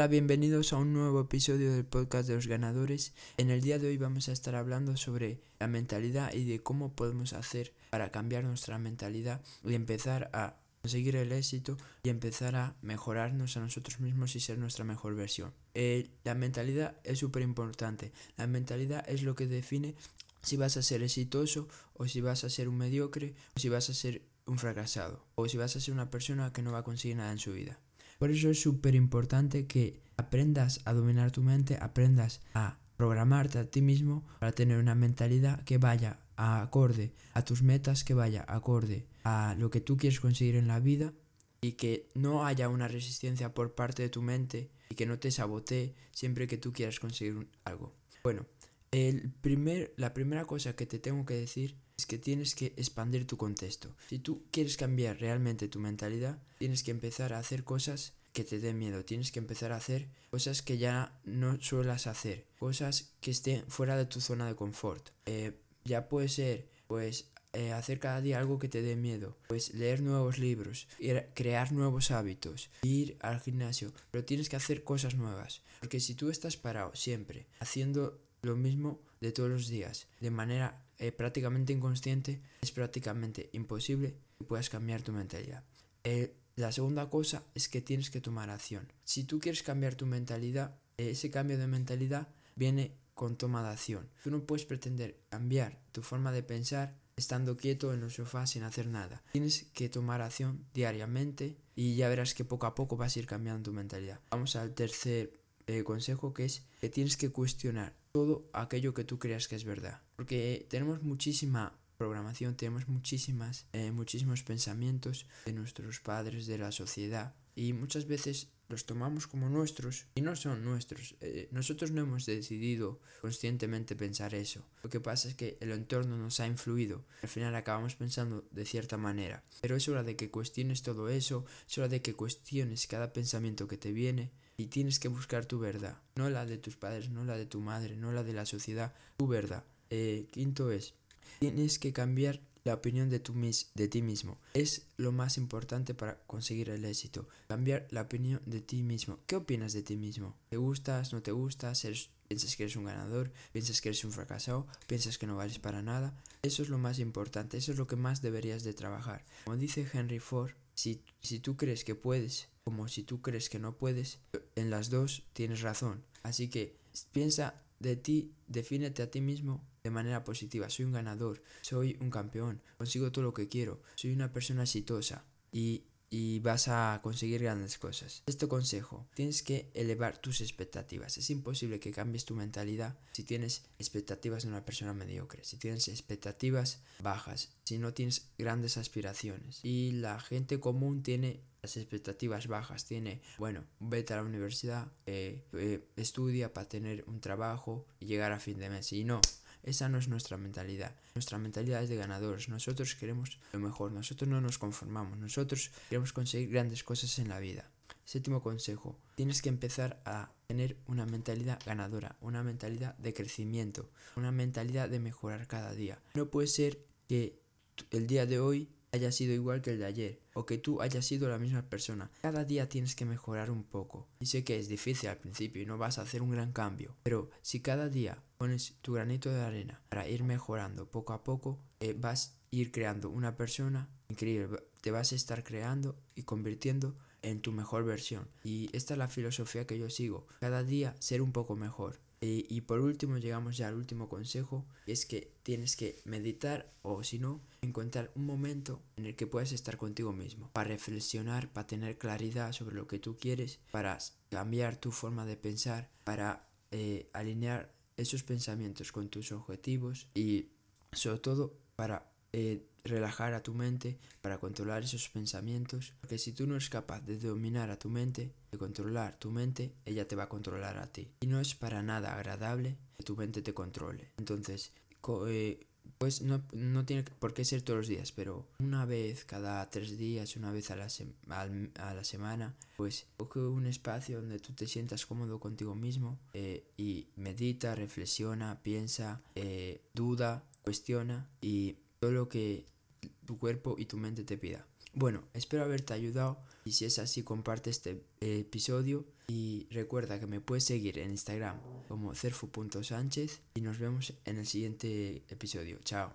Hola, bienvenidos a un nuevo episodio del podcast de los ganadores. En el día de hoy vamos a estar hablando sobre la mentalidad y de cómo podemos hacer para cambiar nuestra mentalidad y empezar a conseguir el éxito y empezar a mejorarnos a nosotros mismos y ser nuestra mejor versión. Eh, la mentalidad es súper importante. La mentalidad es lo que define si vas a ser exitoso o si vas a ser un mediocre o si vas a ser un fracasado o si vas a ser una persona que no va a conseguir nada en su vida. Por eso es súper importante que aprendas a dominar tu mente, aprendas a programarte a ti mismo para tener una mentalidad que vaya acorde a tus metas, que vaya acorde a lo que tú quieres conseguir en la vida y que no haya una resistencia por parte de tu mente y que no te sabotee siempre que tú quieras conseguir algo. Bueno, el primer, la primera cosa que te tengo que decir es que tienes que expandir tu contexto. Si tú quieres cambiar realmente tu mentalidad, tienes que empezar a hacer cosas que te den miedo. Tienes que empezar a hacer cosas que ya no suelas hacer. Cosas que estén fuera de tu zona de confort. Eh, ya puede ser, pues, eh, hacer cada día algo que te dé miedo. Pues leer nuevos libros, crear nuevos hábitos, ir al gimnasio. Pero tienes que hacer cosas nuevas. Porque si tú estás parado siempre, haciendo lo mismo de todos los días, de manera eh, prácticamente inconsciente, es prácticamente imposible que puedas cambiar tu mentalidad. Eh, la segunda cosa es que tienes que tomar acción. Si tú quieres cambiar tu mentalidad, eh, ese cambio de mentalidad viene con toma de acción. Tú no puedes pretender cambiar tu forma de pensar estando quieto en el sofá sin hacer nada. Tienes que tomar acción diariamente y ya verás que poco a poco vas a ir cambiando tu mentalidad. Vamos al tercer consejo que es que tienes que cuestionar todo aquello que tú creas que es verdad. Porque tenemos muchísima programación, tenemos muchísimas, eh, muchísimos pensamientos de nuestros padres, de la sociedad. Y muchas veces los tomamos como nuestros y no son nuestros. Eh, nosotros no hemos decidido conscientemente pensar eso. Lo que pasa es que el entorno nos ha influido. Al final acabamos pensando de cierta manera. Pero es hora de que cuestiones todo eso, es hora de que cuestiones cada pensamiento que te viene y tienes que buscar tu verdad, no la de tus padres, no la de tu madre, no la de la sociedad, tu verdad. Eh, quinto es, tienes que cambiar la opinión de, tu mis de ti mismo. Es lo más importante para conseguir el éxito. Cambiar la opinión de ti mismo. ¿Qué opinas de ti mismo? ¿Te gustas? ¿No te gustas? ¿Piensas que eres un ganador? ¿Piensas que eres un fracasado? ¿Piensas que no vales para nada? Eso es lo más importante. Eso es lo que más deberías de trabajar. Como dice Henry Ford, si, si tú crees que puedes como si tú crees que no puedes, en las dos tienes razón. Así que piensa de ti, defínete a ti mismo de manera positiva. Soy un ganador, soy un campeón, consigo todo lo que quiero, soy una persona exitosa y y vas a conseguir grandes cosas. Este consejo, tienes que elevar tus expectativas. Es imposible que cambies tu mentalidad si tienes expectativas de una persona mediocre, si tienes expectativas bajas, si no tienes grandes aspiraciones. Y la gente común tiene las expectativas bajas, tiene, bueno, vete a la universidad, eh, eh, estudia para tener un trabajo y llegar a fin de mes. Y no, esa no es nuestra mentalidad. Nuestra mentalidad es de ganadores. Nosotros queremos lo mejor. Nosotros no nos conformamos. Nosotros queremos conseguir grandes cosas en la vida. Séptimo consejo. Tienes que empezar a tener una mentalidad ganadora, una mentalidad de crecimiento, una mentalidad de mejorar cada día. No puede ser que el día de hoy haya sido igual que el de ayer o que tú hayas sido la misma persona. Cada día tienes que mejorar un poco. Y sé que es difícil al principio y no vas a hacer un gran cambio, pero si cada día pones tu granito de arena para ir mejorando poco a poco, eh, vas a ir creando una persona increíble. Te vas a estar creando y convirtiendo en tu mejor versión. Y esta es la filosofía que yo sigo. Cada día ser un poco mejor. Y, por último llegamos ya al último consejo, es que tienes que meditar o si no, encontrar un momento en el que puedas estar contigo mismo, para reflexionar, para tener claridad sobre lo que tú quieres, para cambiar tu forma de pensar, para eh, alinear esos pensamientos con tus objetivos y sobre todo para eh, relajar a tu mente, para controlar esos pensamientos, porque si tú no eres capaz de dominar a tu mente, de controlar tu mente, ella te va a controlar a ti. Y no es para nada agradable que tu mente te controle. Entonces, eh, pues no, no, tiene por qué ser todos los días, pero una vez cada tres días, una vez a la, semana, pues coge un espacio donde tú te sientas cómodo contigo mismo eh, y medita, reflexiona, piensa, duda, cuestiona y todo lo que tu cuerpo y tu mente te pida. Bueno, espero haberte ayudado y si es así comparte este episodio Y recuerda que me puedes seguir en Instagram como cerfu.sánchez y nos vemos en el siguiente episodio. Chao.